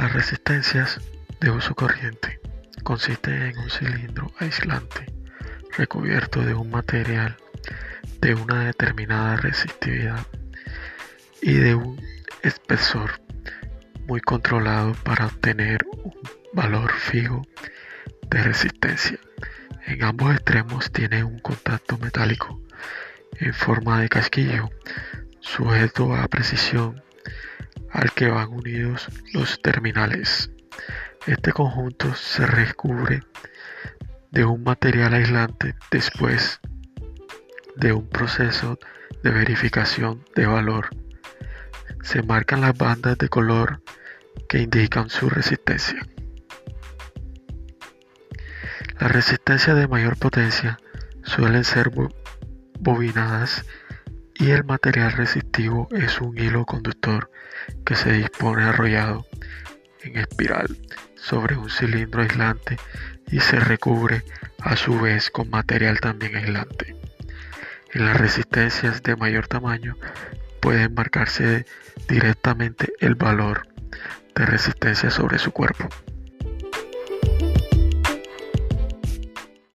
Las resistencias de uso corriente consisten en un cilindro aislante recubierto de un material de una determinada resistividad y de un espesor muy controlado para obtener un valor fijo de resistencia. En ambos extremos tiene un contacto metálico en forma de casquillo sujeto a precisión al que van unidos los terminales. Este conjunto se recubre de un material aislante después de un proceso de verificación de valor. Se marcan las bandas de color que indican su resistencia. Las resistencias de mayor potencia suelen ser bobinadas y el material resistivo es un hilo conductor que se dispone arrollado en espiral sobre un cilindro aislante y se recubre a su vez con material también aislante. En las resistencias de mayor tamaño pueden marcarse directamente el valor de resistencia sobre su cuerpo.